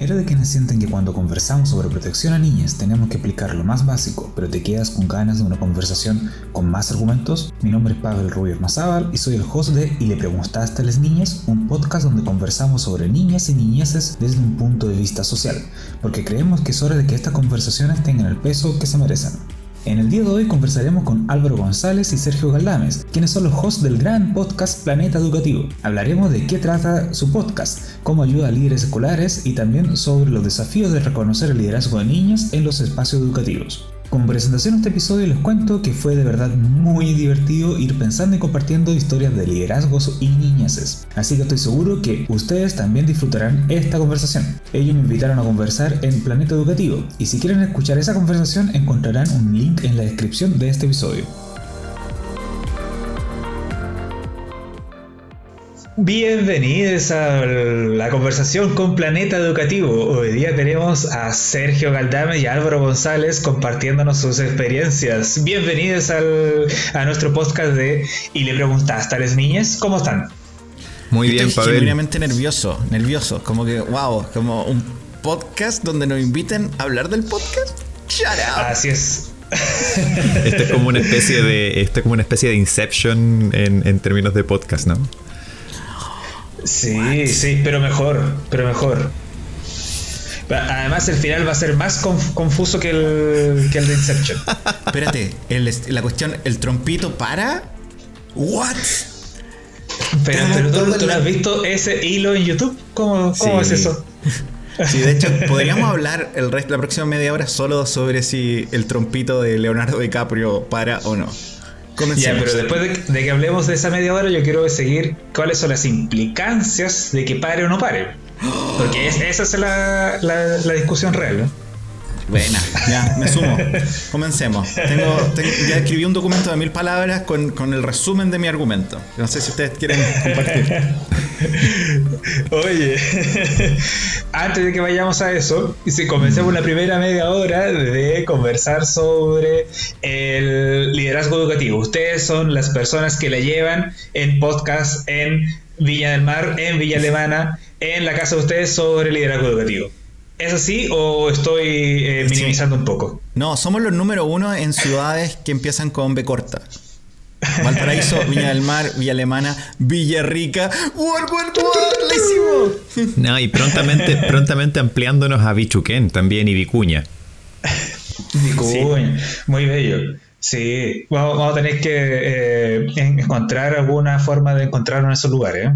¿Eres de quienes sienten que cuando conversamos sobre protección a niñas tenemos que explicar lo más básico, pero te quedas con ganas de una conversación con más argumentos? Mi nombre es Pavel Rubio Mazábal y soy el host de Y le preguntaste a las niñas, un podcast donde conversamos sobre niñas y niñeces desde un punto de vista social, porque creemos que es hora de que estas conversaciones tengan el peso que se merecen. En el día de hoy conversaremos con Álvaro González y Sergio Galdames, quienes son los hosts del gran podcast Planeta Educativo. Hablaremos de qué trata su podcast, cómo ayuda a líderes escolares y también sobre los desafíos de reconocer el liderazgo de niños en los espacios educativos. Como presentación a este episodio les cuento que fue de verdad muy divertido ir pensando y compartiendo historias de liderazgos y niñeces. Así que estoy seguro que ustedes también disfrutarán esta conversación. Ellos me invitaron a conversar en Planeta Educativo y si quieren escuchar esa conversación encontrarán un link en la descripción de este episodio. Bienvenidos a la conversación con Planeta Educativo. Hoy día tenemos a Sergio Galdame y Álvaro González compartiéndonos sus experiencias. Bienvenidos a nuestro podcast de Y le preguntaste a las niñas, ¿cómo están? Muy bien, Estoy genuinamente nervioso, nervioso. Como que, wow, como un podcast donde nos inviten a hablar del podcast. Así es. Esto es como una especie de, esto es como una especie de Inception en, en términos de podcast, ¿no? Sí, sí, pero mejor, pero mejor. Además, el final va a ser más confuso que el, que el de Inception. Espérate, la cuestión, el trompito para. ¿What? Pero, ¿tú, no has visto ese hilo en YouTube? ¿Cómo, cómo es eso? Sí, de hecho, podríamos hablar el resto, la próxima media hora solo sobre si el trompito de Leonardo DiCaprio para o no. Ya, pero después de, que hablemos de esa media hora, yo quiero seguir cuáles son las implicancias de que pare o no pare. Porque esa es la, la, discusión real. ¿no? Buena, ya, me sumo. Comencemos. Tengo, ya escribí un documento de mil palabras con, con, el resumen de mi argumento. No sé si ustedes quieren compartir. Oye, antes de que vayamos a eso, si comencemos la primera media hora de conversar sobre el liderazgo educativo. Ustedes son las personas que la llevan en podcast en Villa del Mar, en Villa Alemana, en la casa de ustedes sobre liderazgo educativo. ¿Es así o estoy eh, minimizando un poco? No, somos los número uno en ciudades que empiezan con B corta. Valparaíso, Viña del Mar, Villa Alemana, Villarrica. ¡Wol, wol, No, y prontamente, prontamente ampliándonos a Bichuquén también y Vicuña. Vicuña, muy bello. Sí, vamos, a tener que eh, encontrar alguna forma de encontrarnos en esos lugares. ¿eh?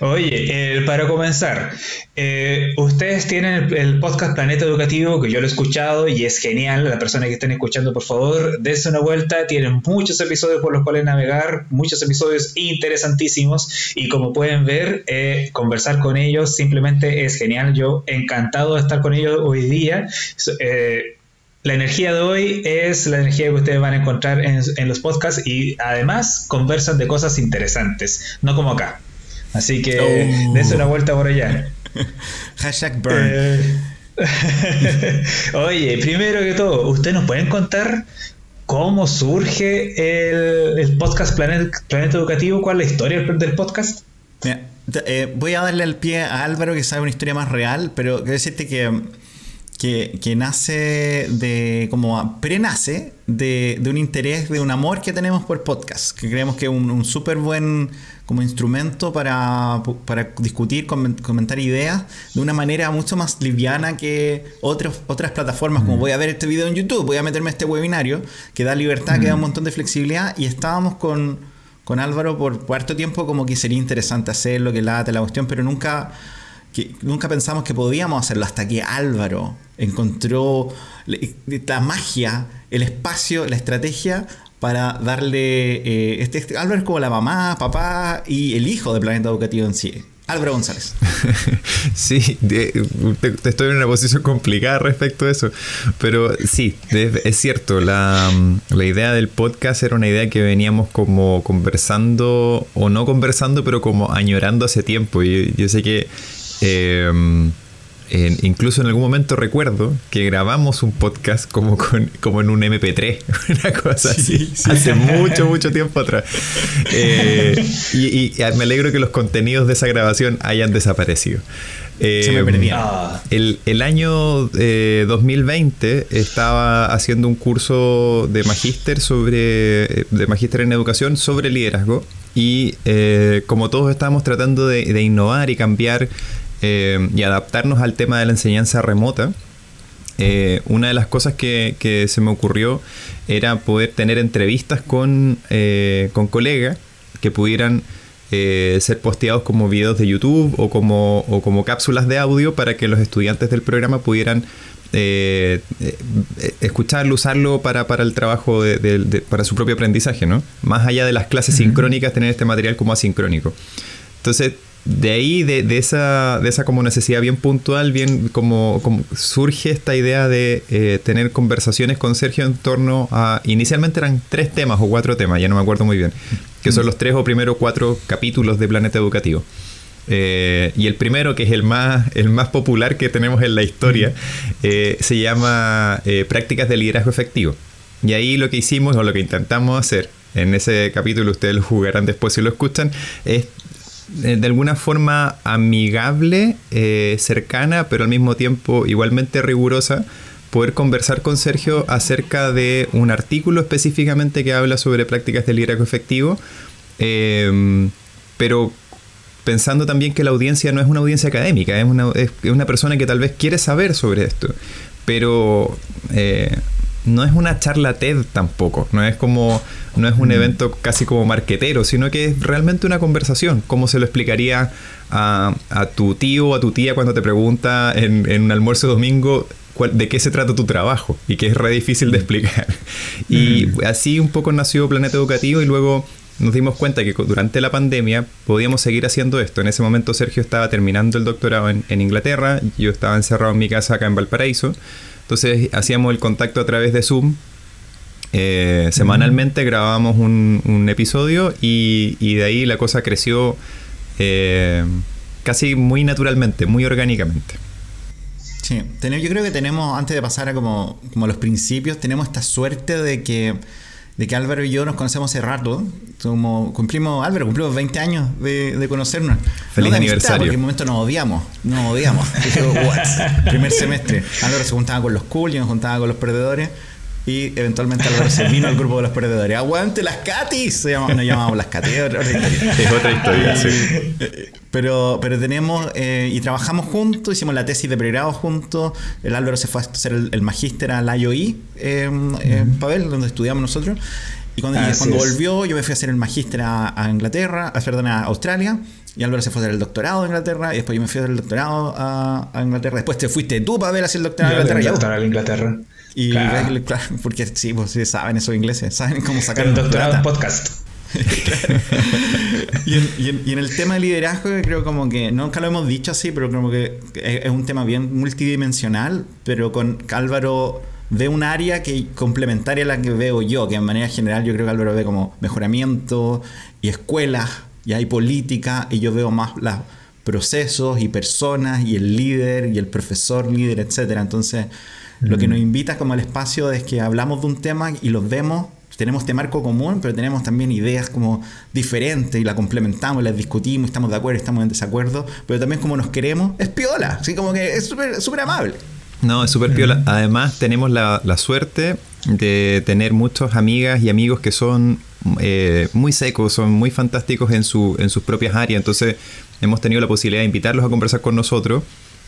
Oye, para comenzar, eh, ustedes tienen el, podcast Planeta Educativo, que yo lo he escuchado y es genial. La persona que estén escuchando, por favor, dense una vuelta. Tienen muchos episodios por los cuales navegar, muchos episodios interesantísimos. Y como pueden ver, eh, conversar con ellos simplemente es genial. Yo encantado de estar con ellos hoy día. Eh, la energía de hoy es la energía que ustedes van a encontrar en, en los podcasts y además conversan de cosas interesantes, no como acá. Así que oh. dense una vuelta por allá. Hashtag burn. Eh, oye, primero que todo, ¿ustedes nos pueden contar cómo surge el, podcast Planeta, Educativo? ¿Cuál es la historia del podcast? Eh, voy a darle el pie a Álvaro que sabe una historia más real, pero quiero decirte que, que, nace de, como prenace de, de un interés, de un amor que tenemos por podcast, que creemos que es un, un súper buen como instrumento para, discutir, comentar ideas de una manera mucho más liviana que otros, otras plataformas, como mm. voy a ver este video en YouTube, voy a meterme a este webinario, que da libertad, que da un mm. montón de flexibilidad, y estábamos con, con Álvaro por cuarto tiempo como que sería interesante hacerlo, que late la cuestión, pero nunca... Que nunca pensamos que podíamos hacerlo hasta que Álvaro encontró la magia, el espacio, la estrategia para darle. Eh, este, este, Álvaro es como la mamá, papá y el hijo del planeta educativo en sí. Álvaro González. sí, estoy en una posición complicada respecto a eso. Pero sí, es cierto, la, idea del podcast era una idea que veníamos como conversando, o no conversando, pero como añorando hace tiempo. Y yo sé que. Eh, incluso en algún momento recuerdo que grabamos un podcast como, con, como en un MP3, una cosa así, hace mucho, mucho tiempo atrás. Eh, y, me alegro que los contenidos de esa grabación hayan desaparecido. Se me eh, ah. El, el, año 2020 eh, estaba haciendo un curso de magíster sobre de magíster en educación sobre liderazgo y como todos estábamos tratando de, de innovar y cambiar eh, y adaptarnos al tema de la enseñanza remota, eh, una de las cosas que, se me ocurrió era poder tener entrevistas con, eh, con colegas que pudieran ser posteados como videos de YouTube o como, o como cápsulas de audio para que los estudiantes del programa pudieran escucharlo, usarlo para, para el trabajo, de, para su propio aprendizaje, ¿no? Más allá de las clases sincrónicas, tener este material como asincrónico. Entonces, de ahí, de, esa, de esa como necesidad bien puntual, bien como, surge esta idea de eh, tener conversaciones con Sergio en torno a, inicialmente eran tres temas o cuatro temas, ya no me acuerdo muy bien, que son los tres o primero cuatro capítulos de Planeta Educativo. Eh, y el primero, que es el más, el más popular que tenemos en la historia, eh, se llama Prácticas de Liderazgo Efectivo. Y ahí lo que hicimos o lo que intentamos hacer en ese capítulo, ustedes lo jugarán después si lo escuchan, es eh, de alguna forma amigable, eh, cercana, pero al mismo tiempo igualmente rigurosa, poder conversar con Sergio acerca de un artículo específicamente que habla sobre prácticas de liderazgo efectivo, em, pero pensando también que la audiencia no es una audiencia académica, es una, es una persona que tal vez quiere saber sobre esto, pero eh, no es una charla TED tampoco, no es como no es un mm. evento casi como marquetero, sino que es realmente una conversación, como se lo explicaría a, tu tío o a tu tía cuando te pregunta en, un almuerzo domingo de qué se trata tu trabajo y que es re difícil de mm. explicar. Y mm. así un poco nació Planeta Educativo y luego nos dimos cuenta que durante la pandemia podíamos seguir haciendo esto. En ese momento Sergio estaba terminando el doctorado en, en Inglaterra, yo estaba encerrado en mi casa acá en Valparaíso. Entonces hacíamos el contacto a través de Zoom. Eh, semanalmente grabábamos un, episodio y, de ahí la cosa creció eh, casi muy naturalmente, muy orgánicamente. Sí, yo creo que tenemos, antes de pasar a como, como los principios, tenemos esta suerte de que de que Álvaro y yo nos conocemos hace rato. Como cumplimos, Álvaro, cumplimos 20 años de, conocernos. Feliz aniversario. porque en un momento nos odiamos, nos odiamos. Primer semestre. Álvaro se juntaba con los cool, yo nos juntaba con los perdedores. Y eventualmente Álvaro se vino al grupo de los perdedores. ¡Aguante las Catis! Se nos llamábamos las Catis. Es otra historia. sí. Pero, pero tenemos eh, y trabajamos juntos, hicimos la tesis de pregrado juntos. El Álvaro se fue a hacer el, magíster a la IOI en Pavel, donde estudiamos nosotros. Y cuando, cuando volvió, yo me fui a hacer el magíster a, Inglaterra, a, perdón, a Australia. Y Álvaro se fue a hacer el doctorado a Inglaterra. Y después yo me fui a hacer el doctorado a, Inglaterra. Después te fuiste tú, Pavel, a hacer el doctorado a Inglaterra. El doctorado a Inglaterra. Y claro. porque sí, pues sí, saben esos ingleses, saben cómo sacar el doctorado en podcast. y, en, el tema de liderazgo, creo como que nunca lo hemos dicho así, pero como que es, un tema bien multidimensional, pero con Álvaro ve un área que complementaria a la que veo yo, que en manera general yo creo que Álvaro ve como mejoramiento y escuelas, y hay política, y yo veo más los procesos y personas, y el líder, y el profesor líder, etcétera. Entonces lo que nos invita como al espacio es que hablamos de un tema y los vemos, tenemos este marco común, pero tenemos también ideas como diferentes y la complementamos, las discutimos, estamos de acuerdo, estamos en desacuerdo, pero también como nos queremos, es piola, así como que es súper amable. No, es súper piola. Además, tenemos la, suerte de tener muchas amigas y amigos que son eh, muy secos, son muy fantásticos en, su, en sus propias áreas. Entonces, hemos tenido la posibilidad de invitarlos a conversar con nosotros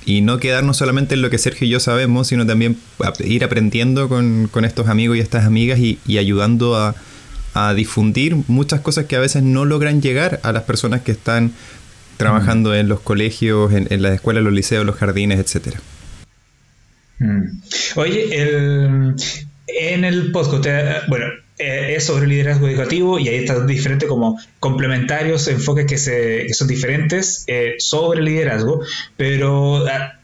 y no quedarnos solamente en lo que Sergio y yo sabemos, sino también ir aprendiendo con, estos amigos y estas amigas y, ayudando a, difundir muchas cosas que a veces no logran llegar a las personas que están trabajando en los colegios, en, las escuelas, los liceos, los jardines, etcétera. Mm. Oye, en el podcast, bueno, eh, es sobre liderazgo educativo y ahí están diferentes como complementarios, enfoques que, se, son diferentes eh, sobre liderazgo, pero a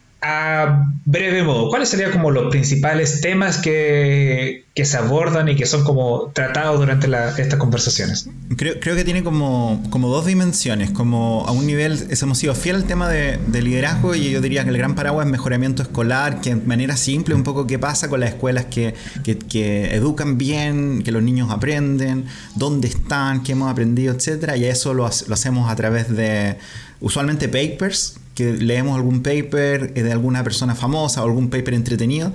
breve modo, ¿cuáles serían como los principales temas que, se abordan y que son como tratados durante estas conversaciones? Creo, que tiene como, como dos dimensiones, como a un nivel, hemos sido fiel al tema de, liderazgo y yo diría que el gran paraguas es mejoramiento escolar, que de manera simple un poco qué pasa con las escuelas que, educan bien, que los niños aprenden, dónde están, qué hemos aprendido, etcétera, y eso lo, lo hacemos a través de usualmente papers que leemos algún paper eh, de alguna persona famosa o algún paper entretenido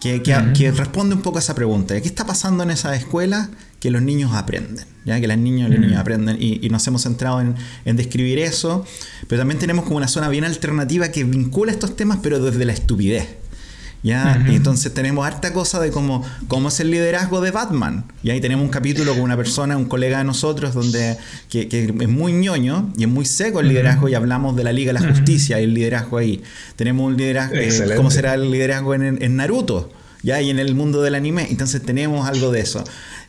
que, que, responde un poco a esa pregunta. ¿Qué está pasando en esa escuela que los niños aprenden? ¿ya? Que las niñas y los niños aprenden. Y, nos hemos centrado en, en, describir eso. Pero también tenemos como una zona bien alternativa que vincula estos temas, pero desde la estupidez. ¿Ya? Y entonces tenemos harta cosa de cómo, cómo es el liderazgo de Batman. Y ahí tenemos un capítulo con una persona, un colega de nosotros, donde que, es muy ñoño y es muy seco el liderazgo y hablamos de la Liga de la Justicia y el liderazgo ahí. Tenemos un liderazgo, eh, cómo será el liderazgo en, en Naruto. ¿ya? Y en el mundo del anime. Entonces tenemos algo de eso.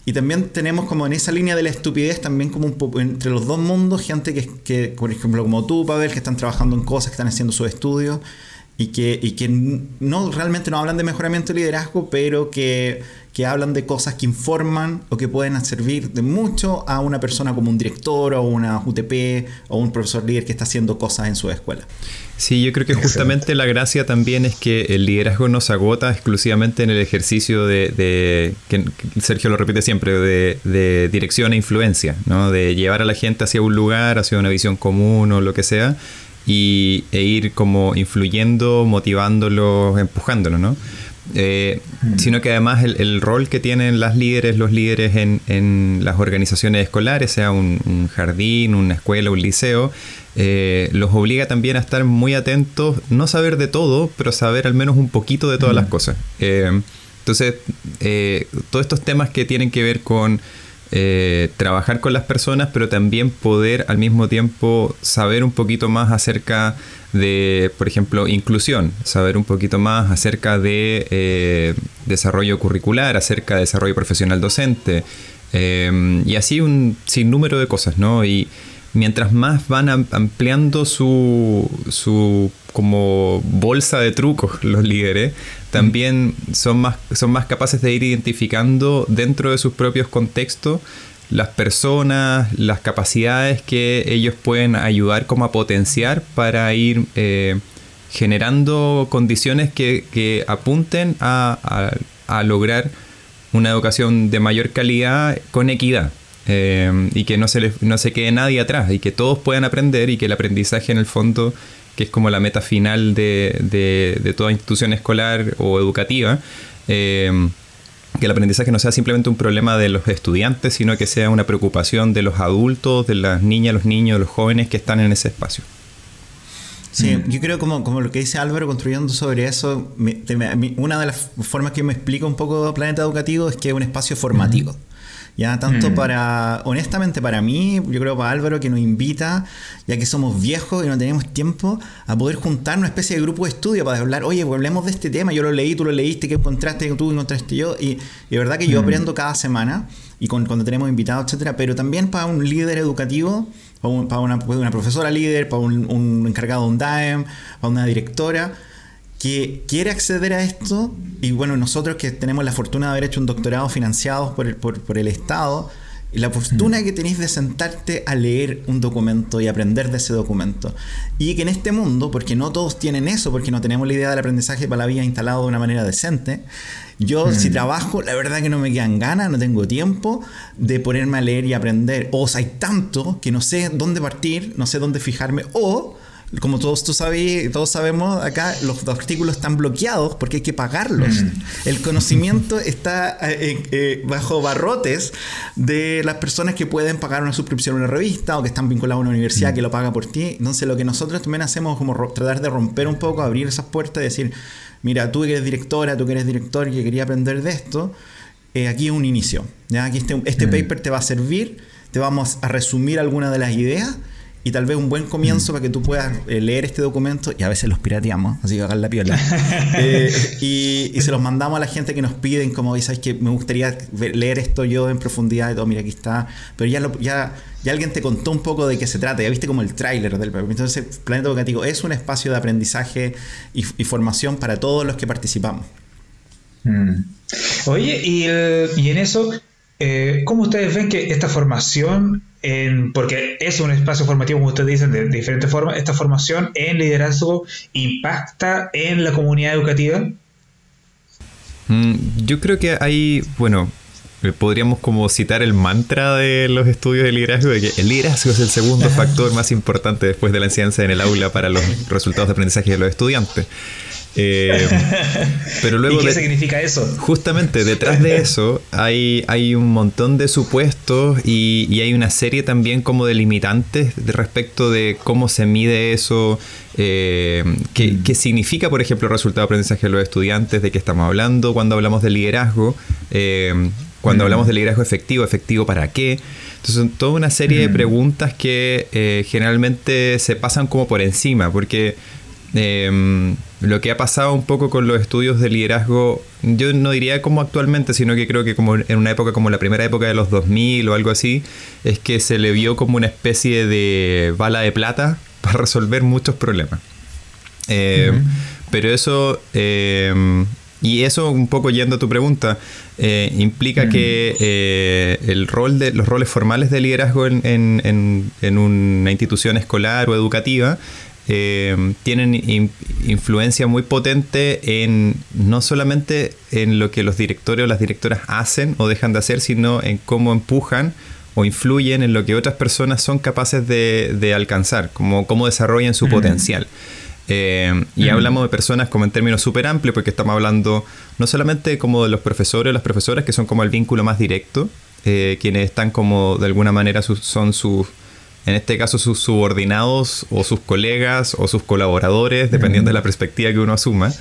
Y también tenemos como en esa línea de la estupidez, también como un entre los dos mundos, gente que, que, por ejemplo, como tú, Pavel, que están trabajando en cosas, que están haciendo sus estudios y que, y que no realmente no hablan de mejoramiento de liderazgo, pero que, que, hablan de cosas que informan o que pueden servir de mucho a una persona como un director o una UTP o un profesor líder que está haciendo cosas en su escuela. Sí, yo creo que justamente la gracia también es que el liderazgo no se agota exclusivamente en el ejercicio de, de que Sergio lo repite siempre, de, de, dirección e influencia, ¿no? de llevar a la gente hacia un lugar, hacia una visión común o lo que sea, y, e ir como influyendo, motivándolos, empujándolos, ¿no? Eh, mm. sino que además el, rol que tienen las líderes, los líderes en, en las organizaciones escolares, sea un, jardín, una escuela, un liceo, eh, los obliga también a estar muy atentos, no saber de todo, pero saber al menos un poquito de todas las mm. cosas. Eh, entonces, todos estos temas que tienen que ver con eh, trabajar con las personas, pero también poder al mismo tiempo saber un poquito más acerca de, por ejemplo, inclusión, saber un poquito más acerca de eh, desarrollo curricular, acerca de desarrollo profesional docente, eh, y así un sinnúmero de cosas, ¿no? Y mientras más van ampliando su, su como bolsa de trucos los líderes, también son más, son más capaces de ir identificando dentro de sus propios contextos las personas, las capacidades que ellos pueden ayudar como a potenciar para ir eh, generando condiciones que, apunten a, lograr una educación de mayor calidad con equidad. Eh, y que no se, no se quede nadie atrás y que todos puedan aprender y que el aprendizaje en el fondo que es como la meta final de, toda institución escolar o educativa, eh, que el aprendizaje no sea simplemente un problema de los estudiantes, sino que sea una preocupación de los adultos, de las niñas, los niños, los jóvenes que están en ese espacio. Sí, mm. yo creo como, como lo que dice Álvaro construyendo sobre eso, una de las formas que me explica un poco Planeta Educativo es que es un espacio formativo. Ya, tanto mm. para, honestamente para mí, yo creo para Álvaro que nos invita, ya que somos viejos y no tenemos tiempo, a poder juntar una especie de grupo de estudio para hablar, oye, pues hablemos de este tema, yo lo leí, tú lo leíste, ¿qué encontraste, tú encontraste yo? Y, de verdad que yo mm. aprendo cada semana y cuando tenemos invitados, etcétera, pero también para un líder educativo, para, una, profesora líder, para un, un encargado de un DAEM, para una directora, que quiere acceder a esto, y bueno, nosotros que tenemos la fortuna de haber hecho un doctorado financiado por el, por, el Estado, la fortuna mm. que tenéis de sentarte a leer un documento y aprender de ese documento. Y que en este mundo, porque no todos tienen eso, porque no tenemos la idea del aprendizaje para la vida instalado de una manera decente, yo si mm. trabajo, la verdad que no me quedan ganas, no tengo tiempo de ponerme a leer y aprender. O sea, hay tanto que no sé dónde partir, no sé dónde fijarme, o como todos tú sabes, todos sabemos acá, los artículos están bloqueados porque hay que pagarlos. Mm. El conocimiento está eh, eh, bajo barrotes de las personas que pueden pagar una suscripción a una revista o que están vinculados a una universidad mm. que lo paga por ti. Entonces lo que nosotros también hacemos es como tratar de romper un poco, abrir esas puertas y decir, mira, tú que eres directora, tú que eres director y que quería aprender de esto, eh, aquí es un inicio. ¿ya? Aquí este, este mm. paper te va a servir, te vamos a resumir algunas de las ideas y tal vez un buen comienzo para que tú puedas eh, leer este documento, y a veces los pirateamos, así que hagan la piola, eh, y, se los mandamos a la gente que nos piden, como, ¿sabes que Me gustaría leer esto yo en profundidad, y todo, mira, aquí está, pero ya, ya, ya alguien te contó un poco de qué se trata, ya viste como el tráiler del Entonces, Planeta Educativo es un espacio de aprendizaje y, formación para todos los que participamos. Mm. Oye, y, y en eso, eh, ¿cómo ustedes ven que esta formación porque es un espacio formativo, como ustedes dicen, de, diferentes formas, esta formación en liderazgo impacta en la comunidad educativa? Mm, yo creo que hay, bueno, eh, podríamos como citar el mantra de los estudios de liderazgo, de que el liderazgo es el segundo factor más importante después de la enseñanza en el aula para los resultados de aprendizaje de los estudiantes. Eh, pero luego ¿Y qué significa eso? Justamente detrás de eso hay, hay un montón de supuestos y, hay una serie también como de limitantes respecto de cómo se mide eso, eh, mm. qué, significa, por ejemplo, el resultado de aprendizaje de los estudiantes, de qué estamos hablando cuando hablamos de liderazgo, eh, cuando mm. hablamos de liderazgo efectivo, efectivo para qué. Entonces son toda una serie de mm. preguntas que generalmente se pasan como por encima, porque lo que ha pasado un poco con los estudios de liderazgo, yo no diría como actualmente, sino que creo que como en una época como la primera época de los 2000 o algo así, es que se le vio como una especie de bala de plata para resolver muchos problemas. Em, pero eso, em, y eso un poco yendo a tu pregunta, eh, implica que eh, el rol de, los roles formales de liderazgo en, en una institución escolar o educativa eh, tienen influencia muy potente en no solamente en lo que los directores o las directoras hacen o dejan de hacer, sino en cómo empujan o influyen en lo que otras personas son capaces de, alcanzar, como cómo desarrollan su potencial. Eh, y hablamos de personas como en términos súper amplios, porque estamos hablando no solamente como de los profesores o las profesoras, que son como el vínculo más directo, eh, quienes están como de alguna manera son sus en este caso sus subordinados o sus colegas o sus colaboradores, dependiendo de la perspectiva que uno asuma,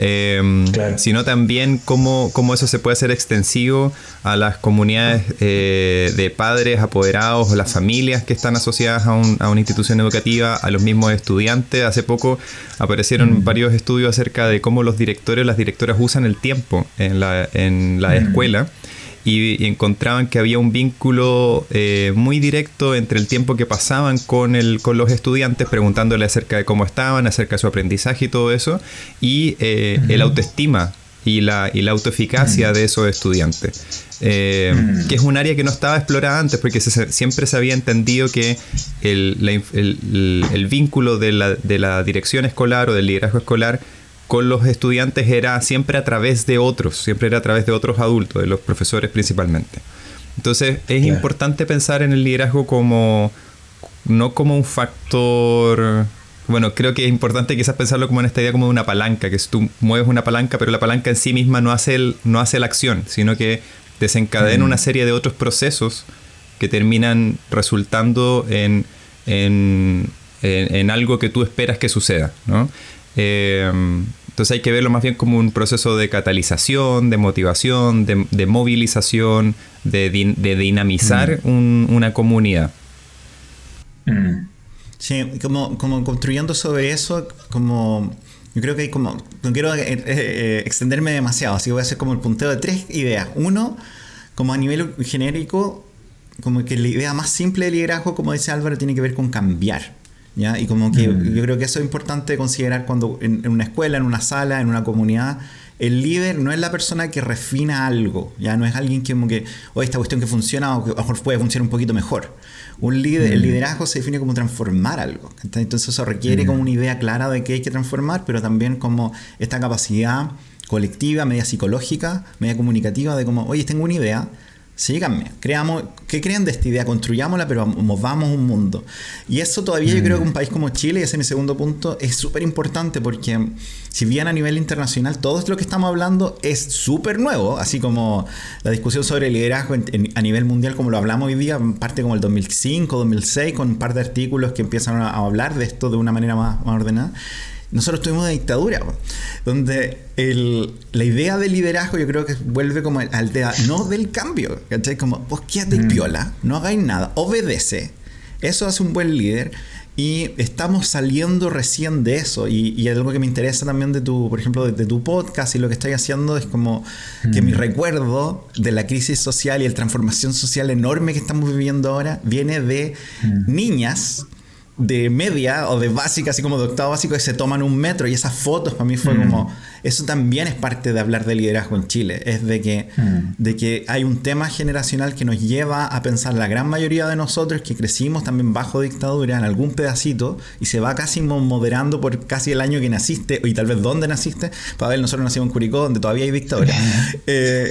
em, sino también cómo, eso se puede hacer extensivo a las comunidades eh, de padres, apoderados o las familias que están asociadas a, una institución educativa, a los mismos estudiantes. Hace poco aparecieron varios estudios acerca de cómo los directores o las directoras usan el tiempo en la, en la escuela y, encontraban que había un vínculo eh, muy directo entre el tiempo que pasaban con, el, con los estudiantes preguntándole acerca de cómo estaban, acerca de su aprendizaje y todo eso, y eh, el autoestima y la, y la autoeficacia de esos estudiantes. Eh, que es un área que no estaba explorada antes porque siempre se había entendido que el, el, el vínculo de la, de la dirección escolar o del liderazgo escolar con los estudiantes era siempre a través de otros, siempre era a través de otros adultos, de los profesores principalmente. Entonces es importante pensar en el liderazgo como no como un factor bueno, creo que es importante quizás pensarlo como en esta idea como de una palanca, que si tú mueves una palanca, pero la palanca en sí misma no hace, el, no hace la acción, sino que desencadena mm. una serie de otros procesos que terminan resultando en, en, en, algo que tú esperas que suceda, ¿no? Em, entonces hay que verlo más bien como un proceso de catalización, de motivación, de, movilización, de, dinamizar mm. una comunidad. Mm. Sí, como, como construyendo sobre eso, como yo creo que hay como, no quiero eh, eh, eh, extenderme demasiado, así que voy a hacer como el punteo de tres ideas. Uno, como a nivel genérico, como que la idea más simple de liderazgo, como dice Álvaro, tiene que ver con cambiar. Y como que mm. yo creo que eso es importante considerar cuando en, una escuela, en una sala, en una comunidad, el líder no es la persona que refina algo, ya no es alguien que como que, o esta cuestión que funciona o que a lo mejor puede funcionar un poquito mejor. Un líder, El mm. liderazgo se define como transformar algo. Entonces eso requiere mm. como una idea clara de qué hay que transformar, pero también como esta capacidad colectiva, media psicológica, media comunicativa de como, oye, tengo una idea, Síganme, creamos, ¿qué creen de esta idea? Construyámosla, pero movamos un mundo. Y eso todavía yo creo que un país como Chile, y ese es mi segundo punto, es súper importante porque si bien a nivel internacional todo lo que estamos hablando es súper nuevo, así como la discusión sobre el liderazgo a nivel mundial como lo hablamos hoy día, parte como el 2005, 2006, con un par de artículos que empiezan a, hablar de esto de una manera más, más ordenada nosotros tuvimos una dictadura, donde la idea del liderazgo yo creo que vuelve como al no del cambio, ¿cachai? Como, vos quédate mm. piola, no hagáis nada, obedece. Eso hace un buen líder. Y estamos saliendo recién de eso. Y, y, algo que me interesa también de tu, por ejemplo, de, tu podcast y lo que estoy haciendo es como que mi mm. recuerdo de la crisis social y la transformación social enorme que estamos viviendo ahora viene de mm. niñas de media o de básica, así como de octavo básico, que se toman un metro. Y esas fotos para mí fue mm. como. Eso también es parte de hablar de liderazgo en Chile. Es de que, mm. de que hay un tema generacional que nos lleva a pensar la gran mayoría de nosotros que crecimos también bajo dictadura en algún pedacito y se va casi moderando por casi el año que naciste y tal vez dónde naciste. Para ver, nosotros nacimos en Curicó, donde todavía hay dictadura. eh,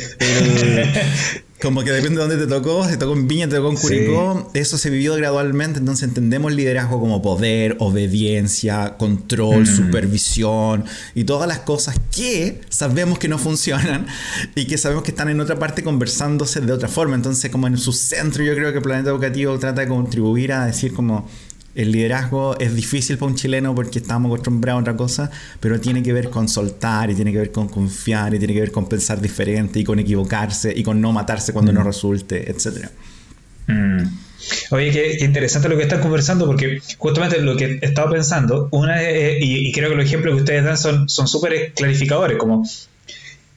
como que depende de dónde te tocó, si tocó en Viña, te tocó en Curicó, eso se vivió gradualmente, entonces entendemos liderazgo como poder, obediencia, control, mm. supervisión y todas las cosas que sabemos que no funcionan y que sabemos que están en otra parte conversándose de otra forma. Entonces, como en su centro, yo creo que el planeta educativo trata de contribuir a decir como el liderazgo es difícil para un chileno porque estamos acostumbrados a otra cosa, pero tiene que ver con soltar y tiene que ver con confiar y tiene que ver con pensar diferente y con equivocarse y con no matarse cuando no mm. resulte, etc. Mm. Oye, qué, interesante lo que están conversando porque justamente lo que he estado pensando, una y, creo que los ejemplos que ustedes dan son súper clarificadores, como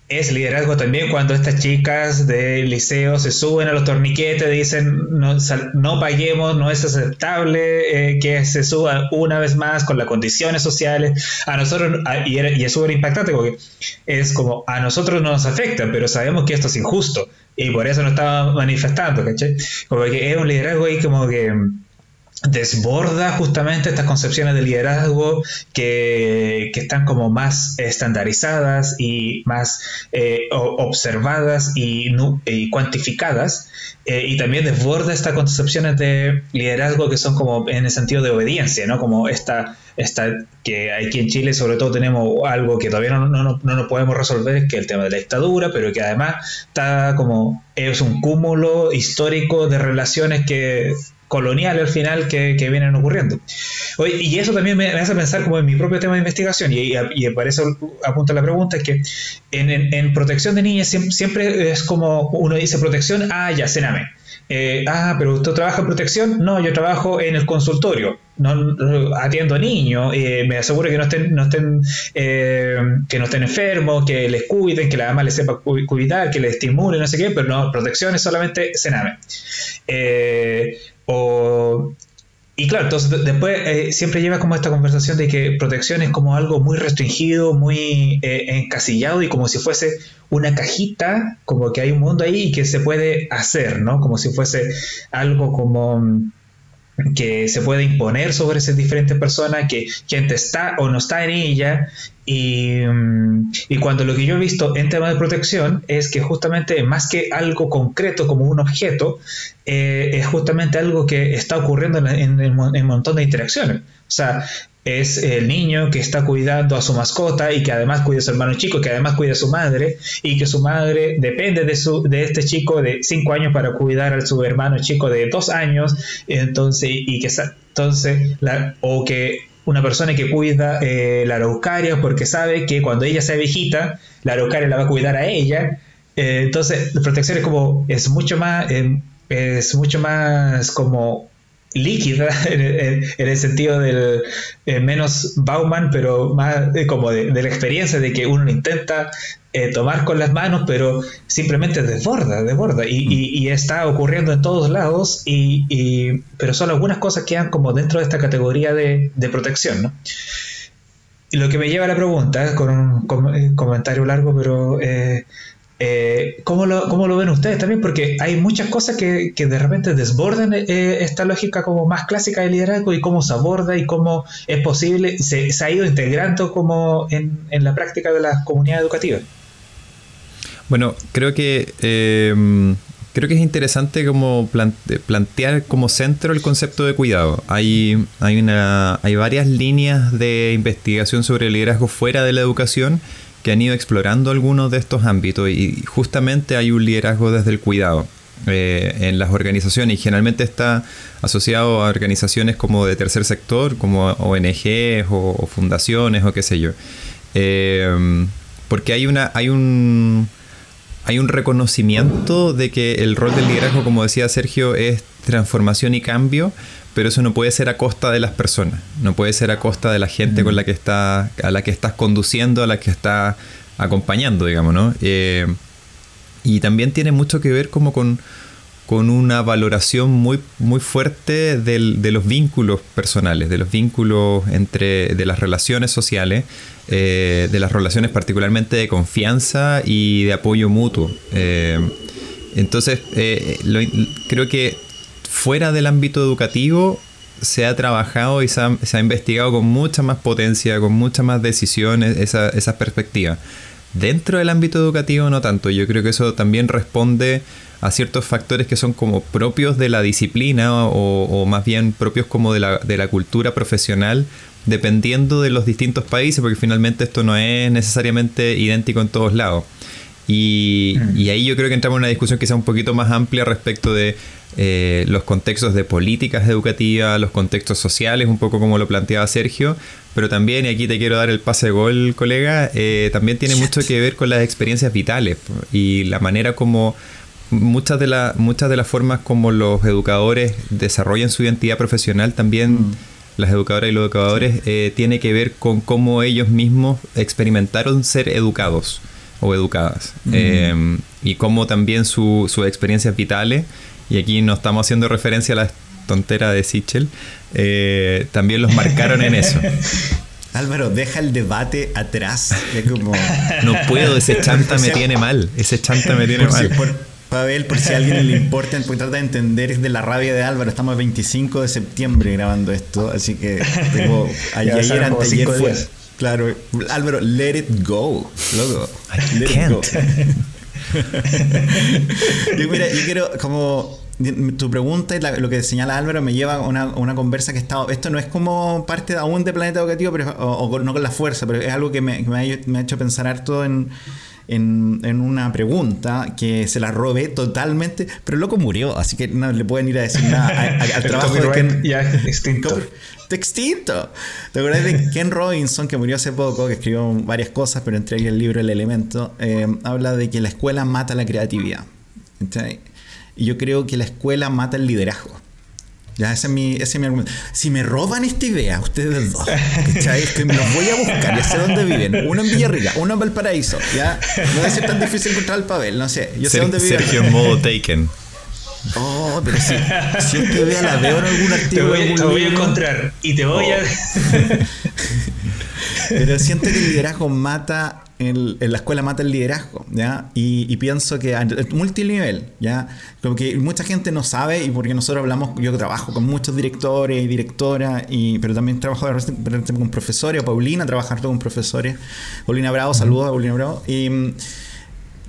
es liderazgo también cuando estas chicas del liceo se suben a los torniquetes, dicen no, no paguemos, no es aceptable eh, que se suba una vez más con las condiciones sociales. A nosotros, y, es súper impactante porque es como a nosotros no nos afecta, pero sabemos que esto es injusto y por eso nos estamos manifestando, ¿cachai? Como que es un liderazgo ahí como que desborda justamente estas concepciones de liderazgo que, están como más estandarizadas y más eh, observadas y, cuantificadas eh, y también desborda estas concepciones de liderazgo que son como en el sentido de obediencia, ¿no? Como esta, esta que aquí en Chile sobre todo tenemos algo que todavía no, no, no, no podemos resolver, que es el tema de la dictadura, pero que además está como es un cúmulo histórico de relaciones que colonial al final que, vienen ocurriendo. y eso también me, hace pensar como en mi propio tema de investigación, y, y, por eso apunta la pregunta, es que en, protección de niñas siempre, es como uno dice protección, ah, ya, cename. Eh, ah, pero usted trabaja en protección, no, yo trabajo en el consultorio, no, atiendo niños, eh, me aseguro que no estén, no estén, eh, que no estén enfermos, que les cuiden, que la mamá les sepa cuidar, que les estimule, no sé qué, pero no, protección es solamente cename. O, y claro, entonces después eh, siempre lleva como esta conversación de que protección es como algo muy restringido, muy eh, encasillado y como si fuese una cajita, como que hay un mundo ahí y que se puede hacer, ¿no? Como si fuese algo como que se puede imponer sobre esas diferentes personas, que gente está o no está en ella. Y, mm, y, cuando lo que yo he visto en tema de protección es que justamente más que algo concreto como un objeto, eh, es justamente algo que está ocurriendo en, en un montón de interacciones. O sea, es el niño que está cuidando a su mascota y que además cuida a su hermano chico, que además cuida a su madre y que su madre depende de, su, de este chico de 5 años para cuidar a su hermano chico de 2 años, entonces, y que, entonces, o que una persona que cuida eh, la araucaria porque sabe que cuando ella sea viejita, la araucaria la va a cuidar a ella. Eh, entonces, la protección es como, es mucho más, es mucho más como líquida en, el sentido del eh, menos Bauman, pero más como de, la experiencia de que uno intenta eh, tomar con las manos, pero simplemente desborda, desborda, y, y, y está ocurriendo en todos lados, y, pero son algunas cosas que quedan como dentro de esta categoría de, de protección, ¿no? Y lo que me lleva a la pregunta, con un comentario largo, pero eh, ¿cómo, lo, ¿cómo, lo, ven ustedes también? Porque hay muchas cosas que, que de repente desbordan eh, esta lógica como más clásica de liderazgo y cómo se aborda y cómo es posible, se, se ha ido integrando como en, en, la práctica de las comunidades educativas. Bueno, creo que eh, creo que es interesante como plantear como centro el concepto de cuidado. Hay, hay, una, hay varias líneas de investigación sobre liderazgo fuera de la educación han ido explorando algunos de estos ámbitos y justamente hay un liderazgo desde el cuidado. Eh, en las organizaciones y generalmente está asociado a organizaciones como de tercer sector, como ONGs o, fundaciones o qué sé yo. Eh, porque hay una hay un hay un reconocimiento de que el rol del liderazgo, como decía Sergio, es transformación y cambio, pero eso no puede ser a costa de las personas, no puede ser a costa de la gente con la que está, a la que estás conduciendo, a la que estás acompañando, digamos, ¿no? Eh, y también tiene mucho que ver como con, con una valoración muy, muy fuerte del, de los vínculos personales, de los vínculos entre, de las relaciones sociales, eh, de las relaciones particularmente de confianza y de apoyo mutuo. Eh, entonces, creo que fuera del ámbito educativo se ha trabajado y se ha, investigado con mucha más potencia, con mucha más decisiones, esa, esas perspectivas. Dentro del ámbito educativo no tanto, yo creo que eso también responde a ciertos factores que son como propios de la disciplina o, más bien propios como de la, de la, cultura profesional, dependiendo de los distintos países, porque finalmente esto no es necesariamente idéntico en todos lados. Y, mm. y ahí yo creo que entramos en una discusión quizá un poquito más amplia respecto de eh, los contextos de políticas educativas, los contextos sociales, un poco como lo planteaba Sergio, pero también, y aquí te quiero dar el pase de gol, colega, eh, también tiene mucho que ver con las experiencias vitales y la manera como muchas de, la, muchas de las formas como los educadores desarrollan su identidad profesional también... Mm. Las educadoras y los educadores eh, tiene que ver con cómo ellos mismos experimentaron ser educados o educadas. Mm. y cómo también sus experiencias vitales y aquí no estamos haciendo referencia a la tontera de Sichel, eh, también los marcaron en eso. Álvaro, deja el debate atrás. No puedo, ese chanta me tiene mal. Ese chanta me tiene mal. Pavel, por si a alguien le importa, porque trata de entender es de la rabia de Álvaro. Estamos el 25 de septiembre grabando esto, así que tengo ayer, anteayer fue. Claro, Álvaro, let it go, loco. Let It go. yo, mira, yo quiero como tu pregunta y lo que señala Álvaro me lleva a una, conversa que he estado. Esto no es como parte aún de Planeta Educativo, pero, o, no con la fuerza, pero es algo que me, ha, hecho pensar harto en, en, una pregunta que se la robé totalmente, pero el loco murió, así que no le pueden ir a decir nada al trabajo de Ken. Ya extinto. Extinto. ¿Te acuerdas de Ken Robinson, que murió hace poco, que escribió varias cosas, pero entre ellas el libro El Elemento? Eh, habla de que la escuela mata la creatividad. Y yo creo que la escuela mata el liderazgo. Ya, ese es, mi, ese es mi argumento. Si me roban esta idea, ustedes dos, ¿cachai? Que me los voy a buscar, ya sé dónde viven. Uno en Villarrica, uno en Valparaíso. Ya, no debe ser tan difícil encontrar el Pavel, no sé. Yo sé dónde viven. Sergio en modo Taken. Oh, pero si, si te vea la veo en algún artículo. Te voy, te voy a encontrar y te voy a. Oh. pero siento que el liderazgo mata en, la escuela mata el liderazgo, ¿ya? Y, pienso que a multinivel, ¿ya? Como que mucha gente no sabe y porque nosotros hablamos, yo trabajo con muchos directores y directoras, y, pero también trabajo con profesores, Paulina trabaja con profesores, Paulina Bravo, saludos a Paulina Bravo, y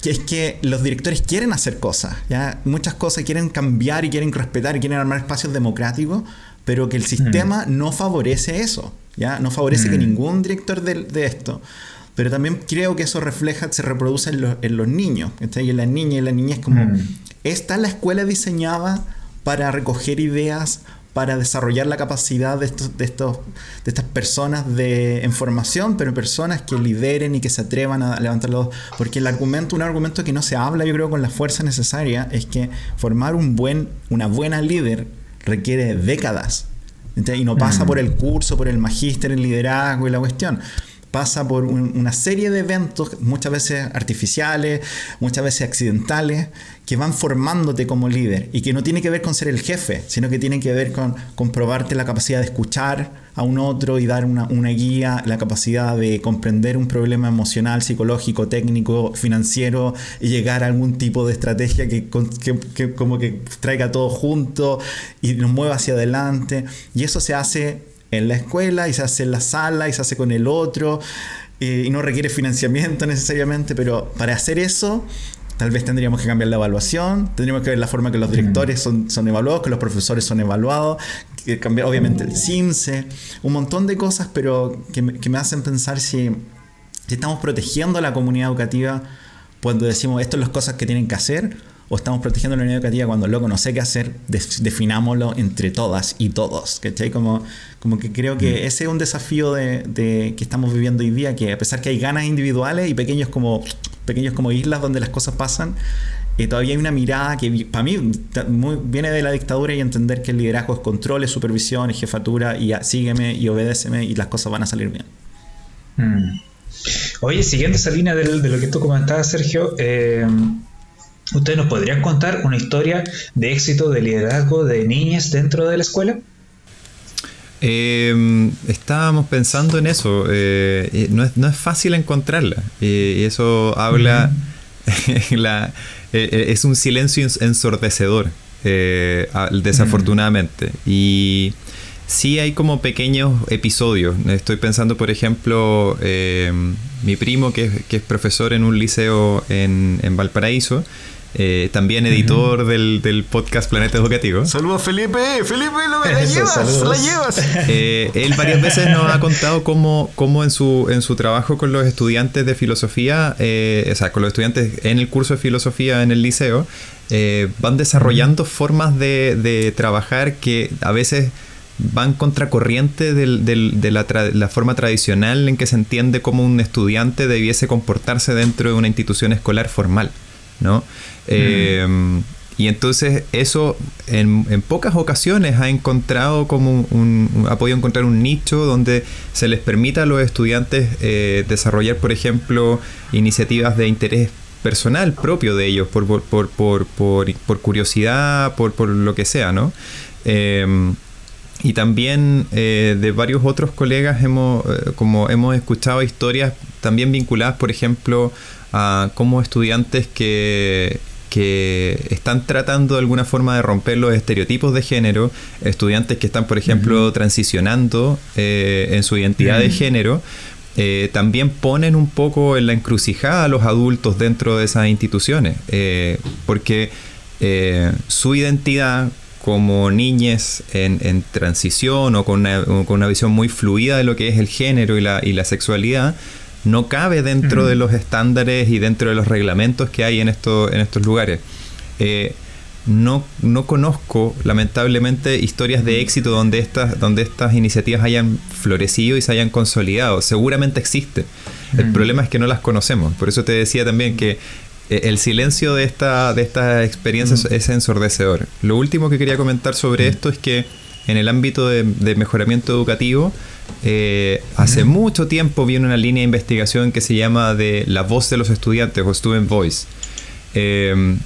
que es que los directores quieren hacer cosas, ¿ya? Muchas cosas quieren cambiar y quieren respetar y quieren armar espacios democráticos, pero que el sistema mm. no favorece eso, ¿ya? No favorece que mm. ningún director de, de esto pero también creo que eso refleja, se reproduce en, los, niños, y en las niñas y la niña es como, mm. ¿está la escuela diseñada para recoger ideas, para desarrollar la capacidad de, estos, de, estos, de estas personas de información, pero personas que lideren y que se atrevan a levantarlos. Porque el argumento, un argumento que no se habla, yo creo, con la fuerza necesaria, es que formar un buen, una buena líder requiere décadas. Y no pasa mm. por el curso, por el magíster en liderazgo y la cuestión pasa por una serie de eventos, muchas veces artificiales, muchas veces accidentales, que van formándote como líder y que no tiene que ver con ser el jefe, sino que tiene que ver con comprobarte la capacidad de escuchar a un otro y dar una, guía, la capacidad de comprender un problema emocional, psicológico, técnico, financiero y llegar a algún tipo de estrategia que, que como que traiga todo junto y nos mueva hacia adelante. Y eso se hace en la escuela y se hace en la sala y se hace con el otro eh, y no requiere financiamiento necesariamente, pero para hacer eso tal vez tendríamos que cambiar la evaluación, tendríamos que ver la forma que los directores son, son evaluados, que los profesores son evaluados, que cambiar obviamente el CIMSE, un montón de cosas, pero que me, que me hacen pensar si, si estamos protegiendo a la comunidad educativa cuando decimos esto es las cosas que tienen que hacer o estamos protegiendo la unidad educativa cuando loco no sé qué hacer, definámoslo entre todas y todos. ¿Cachai? Como, como que creo que mm. ese es un desafío de, que estamos viviendo hoy día, que a pesar que hay ganas individuales y pequeños como, pequeños como islas donde las cosas pasan, eh, todavía hay una mirada que para mí viene de la dictadura y entender que el liderazgo es control, es supervisión, es jefatura y sígueme y obedéceme y las cosas van a salir bien. Mm. Oye, siguiendo esa línea de, lo que tú comentabas, Sergio, eh, ¿ustedes nos podrían contar una historia de éxito de liderazgo de niñas dentro de la escuela? Eh, estábamos pensando en eso. Eh, no, es, fácil encontrarla. y eso habla. la, es un silencio ensordecedor, desafortunadamente. Y Sí hay como pequeños episodios. Estoy pensando, por ejemplo, eh, mi primo que es, profesor en un liceo en, Valparaíso. Eh, también editor del, podcast Planeta Educativo. Saludos Felipe, Felipe, la llevas, la llevas. Eh, él varias veces nos ha contado cómo, cómo en, su, en su trabajo con los estudiantes de filosofía, o sea, con los estudiantes en el curso de filosofía en el liceo, van desarrollando formas de, de trabajar que a veces van contracorriente de la, forma tradicional en que se entiende cómo un estudiante debiese comportarse dentro de una institución escolar formal, ¿no? Em, y entonces eso en, pocas ocasiones ha encontrado como un, ha podido encontrar un nicho donde se les permita a los estudiantes eh, desarrollar, por ejemplo, iniciativas de interés personal propio de ellos, por, por, por, por curiosidad, por, lo que sea, ¿no? Em, y también eh, de varios otros colegas hemos, eh, como hemos escuchado historias también vinculadas, por ejemplo, a como estudiantes que, que están tratando de alguna forma de romper los estereotipos de género, estudiantes que están, por ejemplo, transicionando eh, en su identidad de género, también ponen un poco en la encrucijada a los adultos dentro de esas instituciones, porque su identidad como niñes en, transición o con, una, visión muy fluida de lo que es el género y la, y la sexualidad, no cabe dentro de los estándares y dentro de los reglamentos que hay en, esto, en estos lugares. Eh, no, no conozco, lamentablemente, historias de éxito donde estas, donde estas iniciativas hayan florecido y se hayan consolidado. Seguramente existen. El problema es que no las conocemos. Por eso te decía también que eh, el silencio de esta, de esta experiencia mm. es ensordecedor. Lo último que quería comentar sobre mm. esto es que en el ámbito de, mejoramiento educativo, eh, hace mucho tiempo viene una línea de investigación que se llama de la voz de los estudiantes o Student Voice. Em,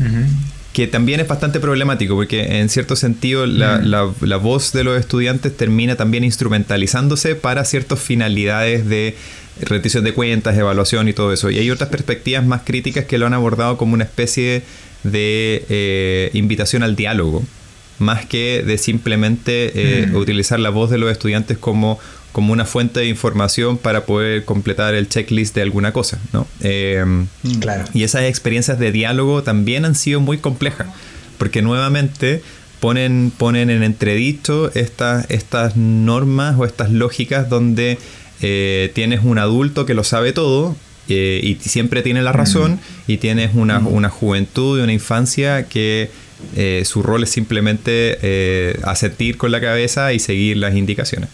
que también es bastante problemático porque en cierto sentido la, la, voz de los estudiantes termina también instrumentalizándose para ciertas finalidades de rendición de cuentas, evaluación y todo eso. Y hay otras perspectivas más críticas que lo han abordado como una especie de eh, invitación al diálogo, más que de simplemente eh, mm. utilizar la voz de los estudiantes como, como una fuente de información para poder completar el checklist de alguna cosa. ¿no? Em, mm. claro. Y esas experiencias de diálogo también han sido muy complejas, porque nuevamente ponen, ponen en entredicho estas, estas normas o estas lógicas donde eh, tienes un adulto que lo sabe todo eh, y siempre tiene la razón y tienes una, juventud y una infancia que eh, su rol es simplemente asentir con la cabeza y seguir las indicaciones.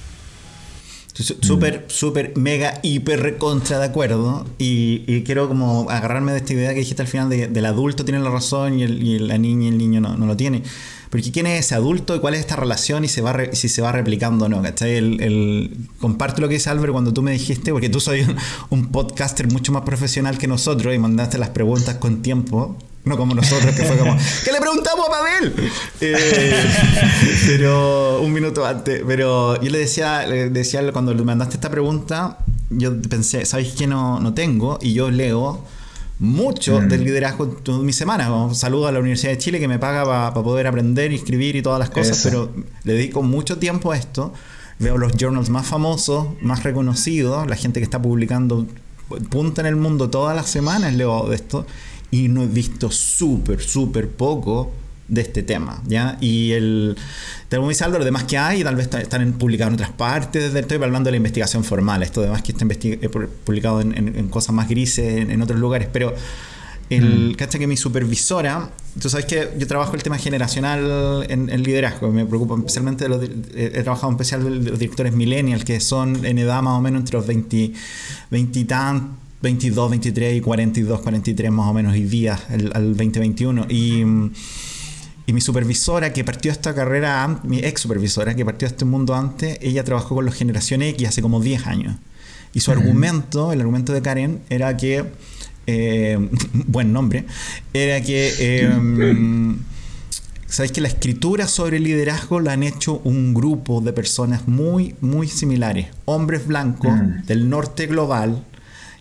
Súper, súper, mega, hiper contra de acuerdo. Y, quiero como agarrarme de esta idea que dijiste al final de, del adulto tiene la razón y, la niña y el niño no, no lo tiene. Porque quién es ese adulto y cuál es esta relación y se va si se va replicando o no, ¿cachai? El, el, comparto lo que dice Álvaro cuando tú me dijiste, porque tú soy un, podcaster mucho más profesional que nosotros y mandaste las preguntas con tiempo. No como nosotros, que fue como, ¿qué le preguntamos a Pavel? Eh, pero un minuto antes. Pero yo le decía, le decía cuando le mandaste esta pregunta, yo pensé, ¿sabéis qué no, no tengo? Y yo leo mucho del liderazgo en mi semana. Saludo a la Universidad de Chile que me paga para poder aprender, escribir y todas las cosas, pero le dedico mucho tiempo a esto. Veo los journals más famosos, más reconocidos, la gente que está publicando punta en el mundo todas las semanas leo de esto y no he visto súper, súper poco de este tema, ¿ya? Y el, como dice Álvaro, demás que hay, tal vez están publicados en otras partes, estoy hablando de la investigación formal, esto demás que está eh, publicado en, cosas más grises en, otros lugares, pero el, mm. que mi supervisora, tú sabes que yo trabajo el tema generacional en, liderazgo, me preocupa especialmente de los, he trabajado en especial de los directores millennials, que son en edad más o menos entre los 20, 20 y tantos 22, 23 y 42, 43 más o menos hoy día, al, al 2021. Y, y, mi supervisora que partió esta carrera, mi ex supervisora que partió este mundo antes, ella trabajó con los Generación X hace como 10 años. Y su argumento, el argumento de Karen, era que, eh, buen nombre, era que... Eh, Sabéis que la escritura sobre liderazgo la han hecho un grupo de personas muy, muy similares. Hombres blancos mm. del norte global,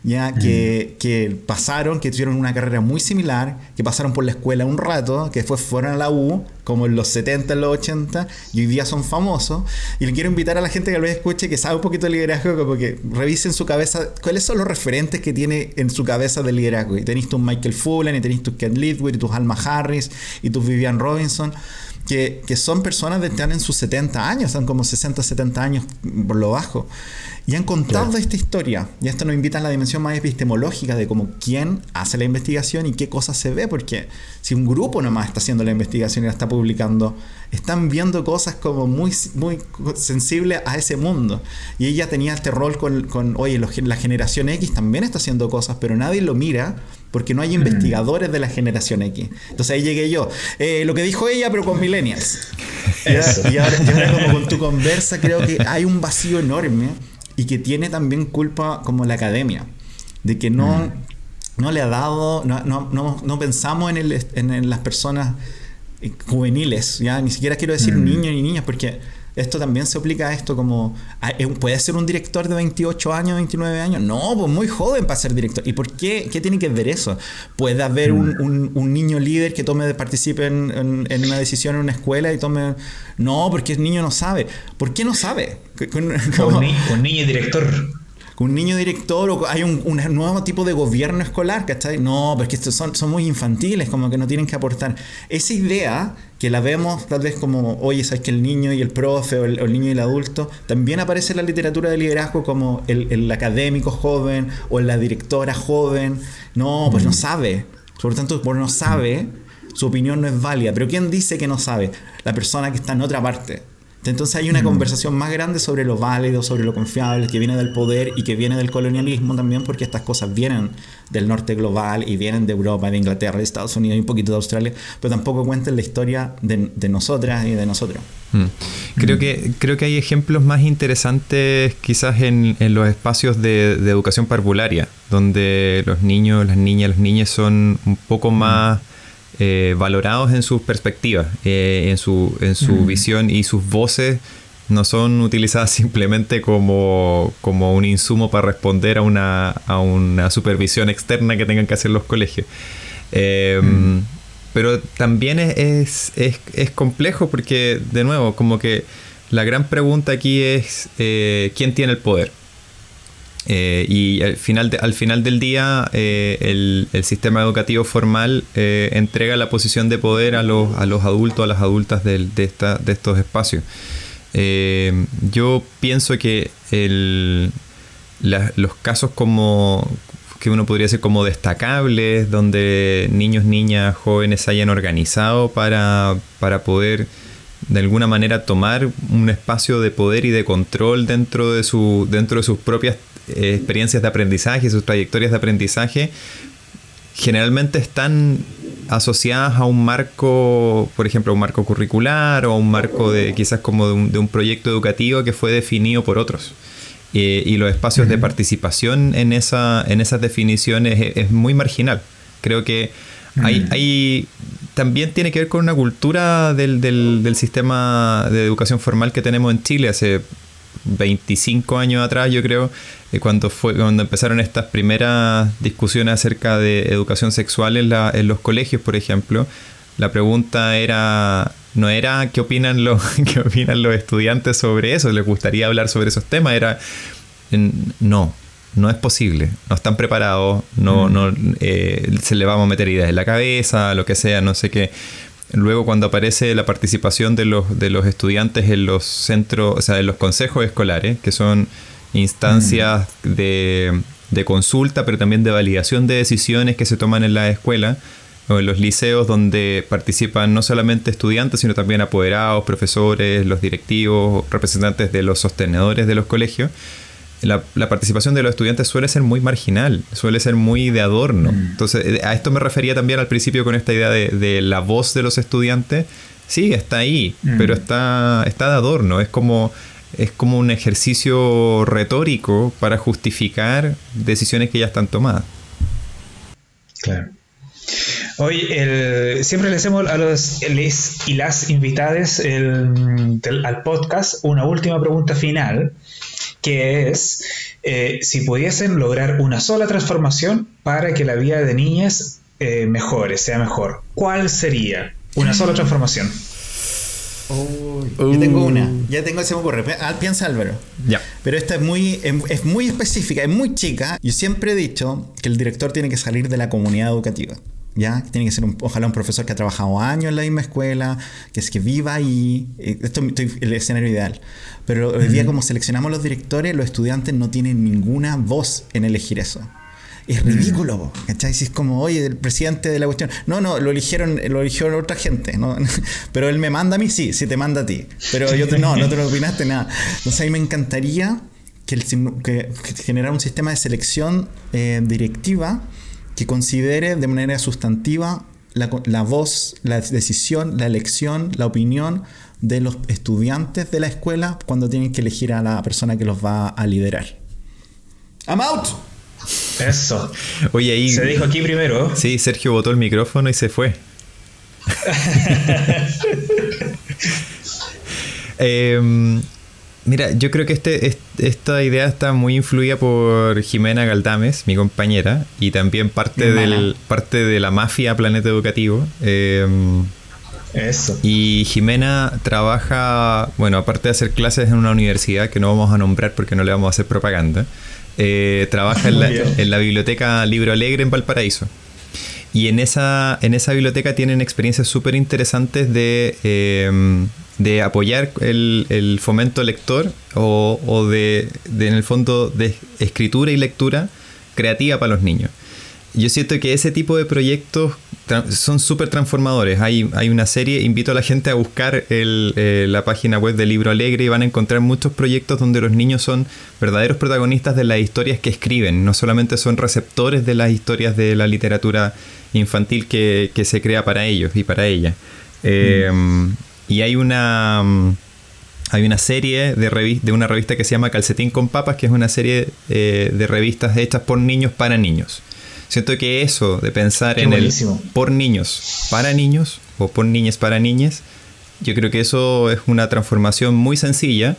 ya que, que, pasaron, que tuvieron una carrera muy similar, que pasaron por la escuela un rato, que después fueron a la U, como en los 70, en los 80, y hoy día son famosos. Y le quiero invitar a la gente que lo escuche, que sabe un poquito de liderazgo, como que revisen su cabeza cuáles son los referentes que tiene en su cabeza de liderazgo. Y tenéis tus Michael Fullen, y tenéis tus Ken Lidwell, y tus Alma Harris, y tus Vivian Robinson. Que, que, son personas que están en sus 70 años, están como 60, 70 años por lo bajo. Y han contado esta historia. Y esto nos invita a la dimensión más epistemológica de cómo quién hace la investigación y qué cosas se ve. Porque si un grupo nomás está haciendo la investigación y la está publicando, están viendo cosas como muy, muy sensibles a ese mundo. Y ella tenía este rol con, con oye, la generación X también está haciendo cosas, pero nadie lo mira porque no hay mm. investigadores de la generación X. Entonces ahí llegué yo. Eh, lo que dijo ella, pero con millennials. Y, ahora, y ahora como con tu conversa creo que hay un vacío enorme y que tiene también culpa como la academia, de que no, mm. no le ha dado, no, no, no, no pensamos en, el, en, las personas eh, juveniles, ya ni siquiera quiero decir mm. niños ni niñas, porque esto también se aplica a esto como, ¿puede ser un director de 28 años, 29 años? No, pues muy joven para ser director. ¿Y por qué? ¿Qué tiene que ver eso? ¿Puede haber un, mm. un, niño líder que tome, participe en, en, una decisión en una escuela y tome... No, porque el niño no sabe. ¿Por qué no sabe? un, niño director un niño director o hay un, nuevo tipo de gobierno escolar, ¿cachai? No, porque estos son, son muy infantiles, como que no tienen que aportar. Esa idea que la vemos tal vez como, oye, sabes que el niño y el profe o el, niño y el adulto, también aparece en la literatura de liderazgo como el, académico joven o la directora joven. No, pues no mm. sabe. Por lo tanto, por no sabe, su opinión no es válida. Pero ¿quién dice que no sabe? La persona que está en otra parte. Entonces hay una mm. conversación más grande sobre lo válido, sobre lo confiable, que viene del poder y que viene del colonialismo también, porque estas cosas vienen del norte global y vienen de Europa, de Inglaterra, de Estados Unidos y un poquito de Australia, pero tampoco cuentan la historia de, nosotras y de nosotros. Mm. Creo, que, creo que hay ejemplos más interesantes quizás en, los espacios de, educación parvularia, donde los niños, las niñas, los niños son un poco mm. más... Eh, valorados en sus perspectivas, eh, en su, en su visión y sus voces no son utilizadas simplemente como, como un insumo para responder a una, a una supervisión externa que tengan que hacer los colegios. Em, pero también es, es, es, complejo porque, de nuevo, como que la gran pregunta aquí es eh, quién tiene el poder. Eh, y al final, al final del día, eh, el, sistema educativo formal eh, entrega la posición de poder a los, a los adultos, a las adultas de, de, esta, de estos espacios. yo pienso que el, los casos como que uno podría ser como destacables, donde niños, niñas, jóvenes se hayan organizado para, para poder de alguna manera tomar un espacio de poder y de control dentro de, su, dentro de sus propias eh, experiencias de aprendizaje, sus trayectorias de aprendizaje, generalmente están asociadas a un marco, por ejemplo, un marco curricular o un marco de quizás como de un, proyecto educativo que fue definido por otros. Eh, y los espacios de participación en, esa, en esas definiciones es, muy marginal. Creo que hay, hay, también tiene que ver con una cultura del, del, del sistema de educación formal que tenemos en Chile hace 25 años atrás, yo creo, eh, cuando, fue, cuando empezaron estas primeras discusiones acerca de educación sexual en, la, en los colegios, por ejemplo, la pregunta era no era qué opinan los qué opinan los estudiantes sobre eso, les gustaría hablar sobre esos temas, era no, no es posible, no están preparados, no, mm. no eh, se le vamos a meter ideas en la cabeza, lo que sea, no sé qué. Luego cuando aparece la participación de los, de los estudiantes en los centros, o sea, en los consejos escolares, que son instancias mm. de, de, consulta, pero también de validación de decisiones que se toman en la escuela o en los liceos donde participan no solamente estudiantes, sino también apoderados, profesores, los directivos, representantes de los sostenedores de los colegios. La, participación de los estudiantes suele ser muy marginal, suele ser muy de adorno. Mm. Entonces, eh, a esto me refería también al principio con esta idea de, la voz de los estudiantes. Sí, está ahí, mm. pero está, está de adorno. Es como, es como un ejercicio retórico para justificar decisiones que ya están tomadas. Claro. Hoy siempre le hacemos a los y las invitadas al podcast una última pregunta final, que es eh, si pudiesen lograr una sola transformación para que la vida de niñas eh, mejore, sea mejor, ¿cuál sería una sola transformación? Yo tengo una, ya tengo, se me ocurre. Piensa Álvaro. Ya. Pero esta es muy, em, es muy específica, es muy chica. Yo siempre he dicho que el director tiene que salir de la comunidad educativa. ¿Ya? Tiene que ser ojalá un profesor que ha trabajado años en la misma escuela, que es que viva ahí. Eh, esto es el escenario ideal. Pero hoy día, como seleccionamos los directores, los estudiantes no tienen ninguna voz en elegir eso. Es ridículo, ¿cachai? Si es como, oye, el presidente de la cuestión. No, no, lo eligieron, lo eligió otra gente, ¿no? Pero él me manda a mí, sí, sí te manda a ti. Pero yo no, no te lo opinaste nada. Entonces a mí me encantaría que, el, que, generar un sistema de selección eh, directiva que considere de manera sustantiva la, voz, la decisión, la elección, la opinión de los estudiantes de la escuela cuando tienen que elegir a la persona que los va a liderar. I'm out. Eso. Oye, ahí. Se dijo aquí primero. Sí, Sergio botó el micrófono y se fue. eh, Mira, yo creo que este, esta idea está muy influida por Jimena Galdames, mi compañera, y también parte, del, parte de la mafia Planeta Educativo. Em, Eso. Y Jimena trabaja, bueno, aparte de hacer clases en una universidad que no vamos a nombrar porque no le vamos a hacer propaganda, eh, trabaja en la, en la, biblioteca Libro Alegre en Valparaíso. Y en esa, en esa biblioteca tienen experiencias súper interesantes de em, de apoyar el, fomento lector o, de, en el fondo, de escritura y lectura creativa para los niños. Yo siento que ese tipo de proyectos son súper transformadores. Hay, hay, una serie, invito a la gente a buscar eh, la página web del Libro Alegre y van a encontrar muchos proyectos donde los niños son verdaderos protagonistas de las historias que escriben, no solamente son receptores de las historias de la literatura infantil que, se crea para ellos y para ella. Eh, mm. Y hay una, mm, hay una serie de, de una revista que se llama Calcetín con Papas, que es una serie eh, de revistas hechas por niños para niños. Siento que eso de pensar en el por niños para niños o por niñas para niñas, yo creo que eso es una transformación muy sencilla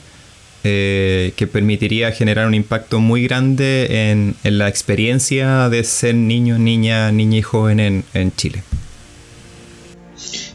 eh, que permitiría generar un impacto muy grande en, la experiencia de ser niño, niña, niña y joven en Chile.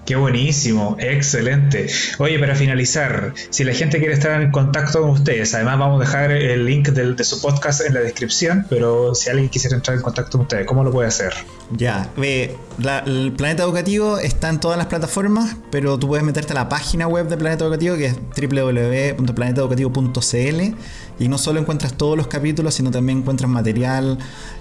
Qué buenísimo, excelente. Oye, para finalizar, si la gente quiere estar en contacto con ustedes, además vamos a dejar el link de su podcast en la descripción, pero si alguien quisiera entrar en contacto con ustedes, ¿cómo lo puede hacer? Ya, el Planeta Educativo está en todas las plataformas, pero tú puedes meterte a la página web de Planeta Educativo, que es www.planetaeducativo.cl, y no solo encuentras todos los capítulos, sino también encuentras material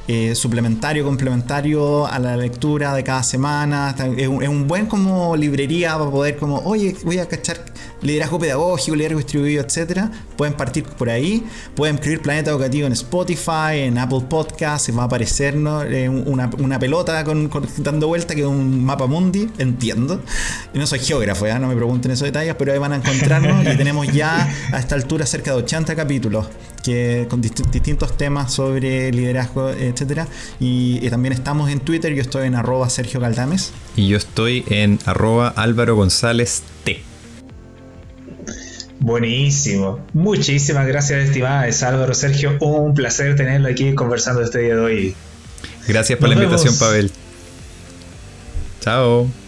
eh, suplementario, complementario a la lectura de cada semana. Es un, buen como librería para poder como, oye, voy a cachar liderazgo pedagógico, liderazgo distribuido, etcétera. Pueden partir por ahí. Pueden escribir Planeta Educativo en Spotify, en Apple Podcasts, va a aparecer eh, una, pelota con, dando vuelta que es un mapa mundi, entiendo. Yo no soy geógrafo, ¿ya? no me pregunten esos detalles, pero ahí van a encontrarnos y tenemos ya a esta altura cerca de 80 capítulos que, con distintos temas sobre liderazgo, etcétera. Y, también estamos en Twitter, yo estoy en arroba Sergio Galdames. Y yo estoy en arroba Álvaro González T. Buenísimo. Muchísimas gracias, estimada Álvaro Sergio. Un placer tenerlo aquí conversando este día de hoy. Gracias por la invitación, Pavel. Chao.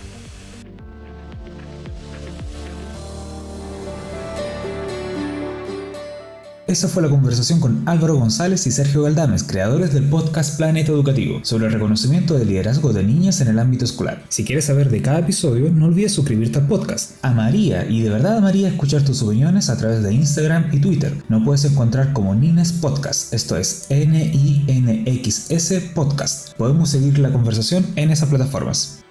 Esa fue la conversación con Álvaro González y Sergio Galdames, creadores del podcast Planeta Educativo, sobre el reconocimiento del liderazgo de niñas en el ámbito escolar. Si quieres saber de cada episodio, no olvides suscribirte al podcast. Amaría, y de verdad amaría escuchar tus opiniones a través de Instagram y Twitter. No puedes encontrar como Nines Podcast, esto es N-I-N-X-S Podcast. Podemos seguir la conversación en esas plataformas.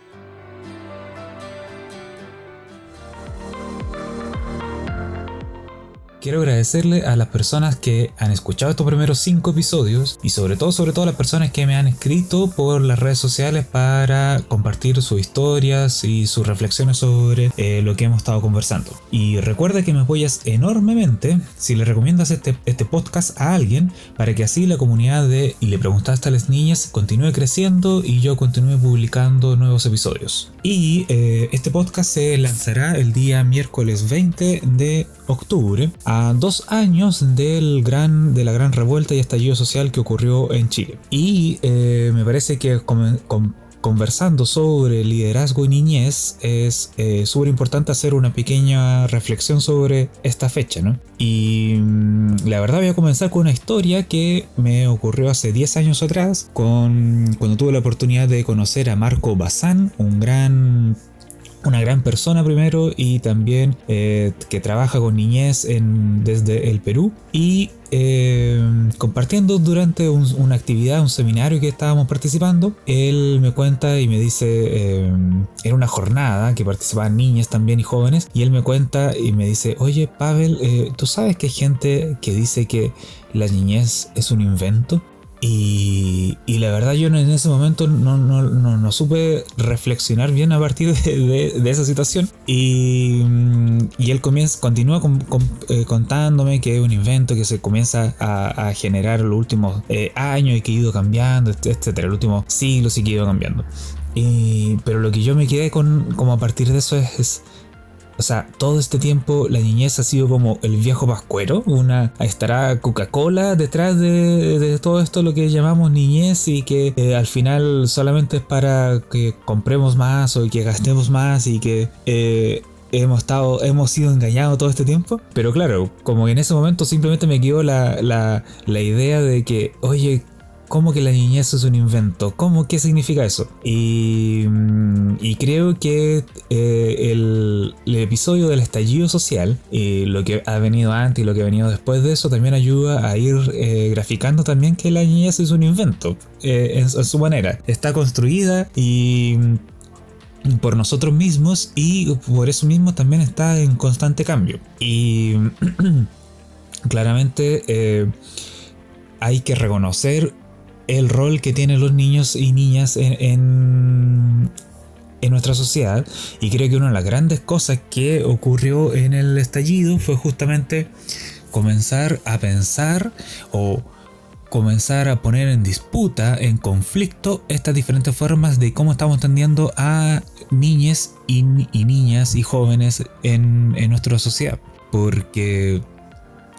Quiero agradecerle a las personas que han escuchado estos primeros cinco episodios y sobre todo, sobre todo a las personas que me han escrito por las redes sociales para compartir sus historias y sus reflexiones sobre eh, lo que hemos estado conversando. Y recuerda que me apoyas enormemente si le recomiendas este, este podcast a alguien para que así la comunidad de Y le preguntaste a las niñas continúe creciendo y yo continúe publicando nuevos episodios. Y eh, este podcast se lanzará el día miércoles 20 de octubre dos años del gran, de la gran revuelta y estallido social que ocurrió en Chile. Y eh, me parece que conversando sobre liderazgo y niñez es eh, súper importante hacer una pequeña reflexión sobre esta fecha, ¿no? Y mm, la verdad voy a comenzar con una historia que me ocurrió hace 10 años atrás, con, cuando tuve la oportunidad de conocer a Marco Bazán, un gran una gran persona primero y también eh, que trabaja con niñez desde el Perú y eh, compartiendo durante una actividad, un seminario que estábamos participando, él me cuenta y me dice, eh, era una jornada que participaban niñas también y jóvenes, y él me cuenta y me dice, oye Pavel, ¿tú sabes que hay gente que dice que la niñez es un invento? Y, la verdad yo en ese momento no, supe reflexionar bien a partir de, esa situación. Y, él comienza, continúa eh, contándome que es un invento que se comienza a, generar los últimos eh, años y que ha ido cambiando, etcétera, los últimos siglos y que ha ido cambiando. pero lo que yo me quedé con como a partir de eso es o sea, todo este tiempo la niñez ha sido como el viejo pascuero. Una, estará Coca-Cola detrás de, todo esto lo que llamamos niñez y que eh, al final solamente es para que compremos más o que gastemos más y que eh, hemos estado, hemos sido engañados todo este tiempo. Pero claro, como en ese momento simplemente me quedó la, la, la idea de que, oye, ¿Cómo que la niñez es un invento? ¿Cómo? ¿Qué significa eso? Y, mm, creo que eh, el, episodio del estallido social, y lo que ha venido antes y lo que ha venido después de eso, también ayuda a ir eh, graficando también que la niñez es un invento eh, en, su manera. Está construida y mm, por nosotros mismos y por eso mismo también está en constante cambio. Y claramente hay que reconocer el rol que tienen los niños y niñas en, en, nuestra sociedad. Y creo que una de las grandes cosas que ocurrió en el estallido fue justamente comenzar a pensar o comenzar a poner en disputa, en conflicto, estas diferentes formas de cómo estamos entendiendo a niñas y, niñas y jóvenes en, en nuestra sociedad. Porque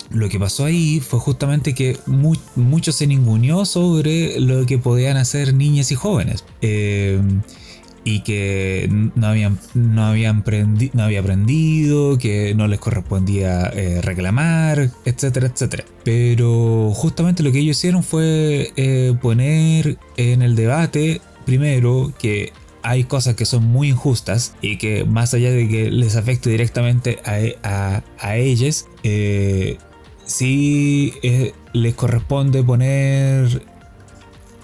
lo que pasó ahí fue justamente que mucho se ninguneó sobre lo que podían hacer niñas y jóvenes. Eh, y que no habían, no, habían no había aprendido, que no les correspondía eh, reclamar, etcétera, etcétera. Pero justamente lo que ellos hicieron fue eh, poner en el debate, primero, que hay cosas que son muy injustas y que más allá de que les afecte directamente a, a, a ellas, sí eh, les corresponde poner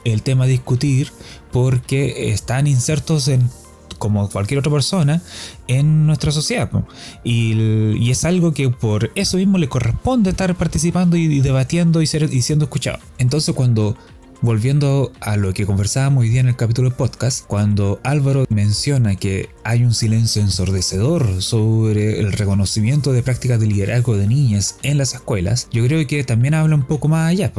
el tema a discutir porque están insertos en como cualquier otra persona en nuestra sociedad y, es algo que por eso mismo le corresponde estar participando y, debatiendo y, ser, y siendo escuchado. Entonces cuando Volviendo a lo que conversábamos hoy día en el capítulo de podcast, cuando Álvaro menciona que hay un silencio ensordecedor sobre el reconocimiento de prácticas de liderazgo de niñas en las escuelas, yo creo que también habla un poco más allá.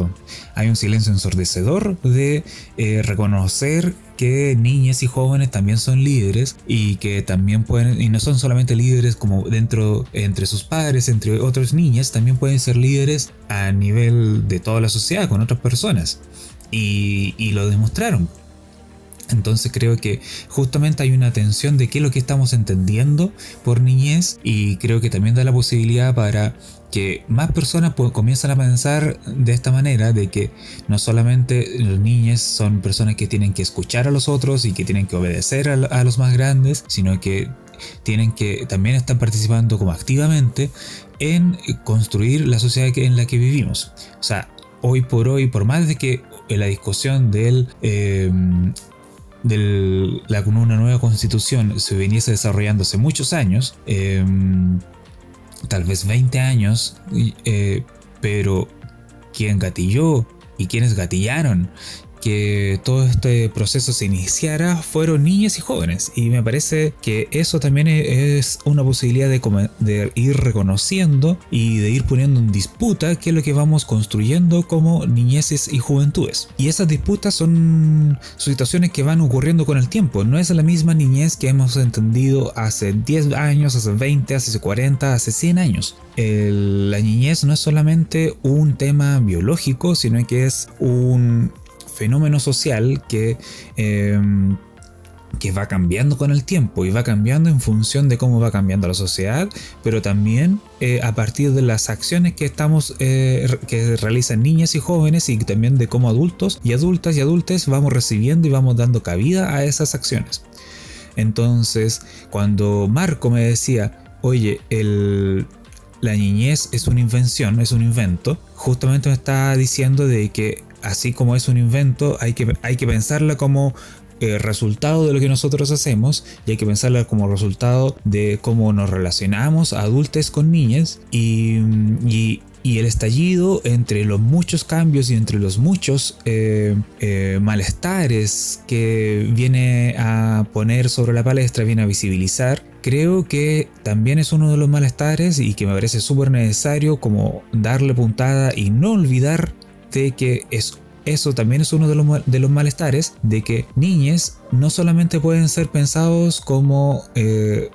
Hay un silencio ensordecedor de eh, reconocer que niñas y jóvenes también son líderes y que también pueden, y no son solamente líderes como dentro, entre sus padres, entre otras niñas, también pueden ser líderes a nivel de toda la sociedad, con otras personas y, lo demostraron. Entonces creo que justamente hay una tensión de qué es lo que estamos entendiendo por niñez y creo que también da la posibilidad para que más personas comiencen a pensar de esta manera, de que no solamente los niños son personas que tienen que escuchar a los otros y que tienen que obedecer a, a los más grandes, sino que tienen que también estar participando como activamente en construir la sociedad en la que vivimos. O sea, hoy por hoy, por más de que la discusión del, eh, una nueva constitución se viniese desarrollando hace muchos años, eh, tal vez 20 años, eh, pero quien gatilló y quienes gatillaron que todo este proceso se iniciara fueron niñas y jóvenes. Y me parece que eso también e-, es una posibilidad de, ir reconociendo y de ir poniendo en disputa qué es lo que vamos construyendo como niñeces y juventudes. Y esas disputas son situaciones que van ocurriendo con el tiempo. No es la misma niñez que hemos entendido hace 10 años, hace 20, hace 40, hace 100 años. la niñez no es solamente un tema biológico, sino que es un fenómeno social que, em, que va cambiando con el tiempo y va cambiando en función de cómo va cambiando la sociedad, pero también eh, a partir de las acciones que estamos eh, que realizan niñas y jóvenes y también de cómo adultos y adultas y adultes vamos recibiendo y vamos dando cabida a esas acciones. Entonces, cuando Marco me decía, oye, la niñez es una invención, es un invento, justamente me está diciendo de que así como es un invento, hay que, hay que pensarla como eh, resultado de lo que nosotros hacemos y hay que pensarla como resultado de cómo nos relacionamos adultos con niñas y, el estallido entre los muchos cambios y entre los muchos eh, eh, malestares que viene a poner sobre la palestra, viene a visibilizar creo que también es uno de los malestares y que me parece súper necesario como darle puntada y no olvidar de que es eso también es uno de los, de los malestares de que niñes no solamente pueden ser pensados como eh,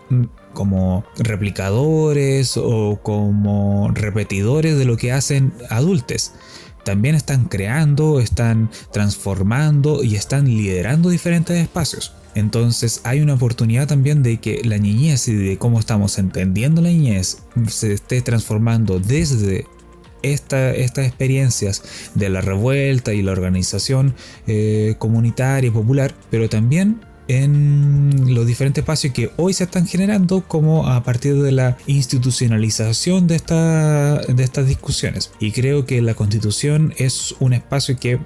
como replicadores o como repetidores de lo que hacen adultos. También están creando, están transformando y están liderando diferentes espacios. Entonces hay una oportunidad también de que la niñez y de cómo estamos entendiendo la niñez se esté transformando desde estas experiencias de la revuelta y la organización eh, comunitaria y popular, pero también en los diferentes espacios que hoy se están generando como a partir de la institucionalización de, esta, de estas discusiones. Y creo que la constitución es un espacio que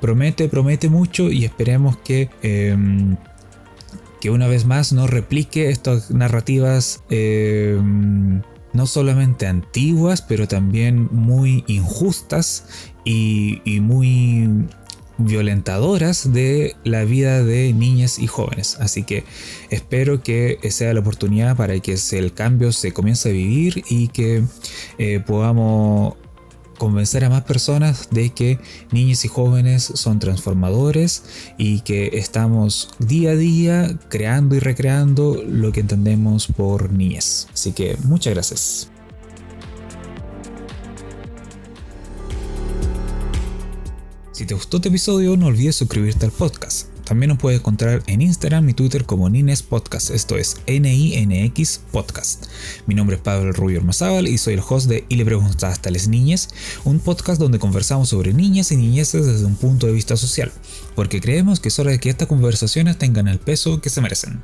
promete, promete mucho y esperemos que... Em, que una vez más no replique estas narrativas em, no solamente antiguas, pero también muy injustas y, muy violentadoras de la vida de niñas y jóvenes. Así que espero que sea la oportunidad para que el cambio se comience a vivir y que eh, podamos convencer a más personas de que niños y jóvenes son transformadores y que estamos día a día creando y recreando lo que entendemos por niñez. Así que muchas gracias. Si te gustó este episodio, no olvides suscribirte al podcast. También nos puedes encontrar en Instagram y Twitter como Nines Podcast, esto es N-I-N-X Podcast. Mi nombre es Pablo Rubio Mazábal y soy el host de Y le preguntaste a las niñas, un podcast donde conversamos sobre niñas y niñeces desde un punto de vista social, porque creemos que es hora de que estas conversaciones tengan el peso que se merecen.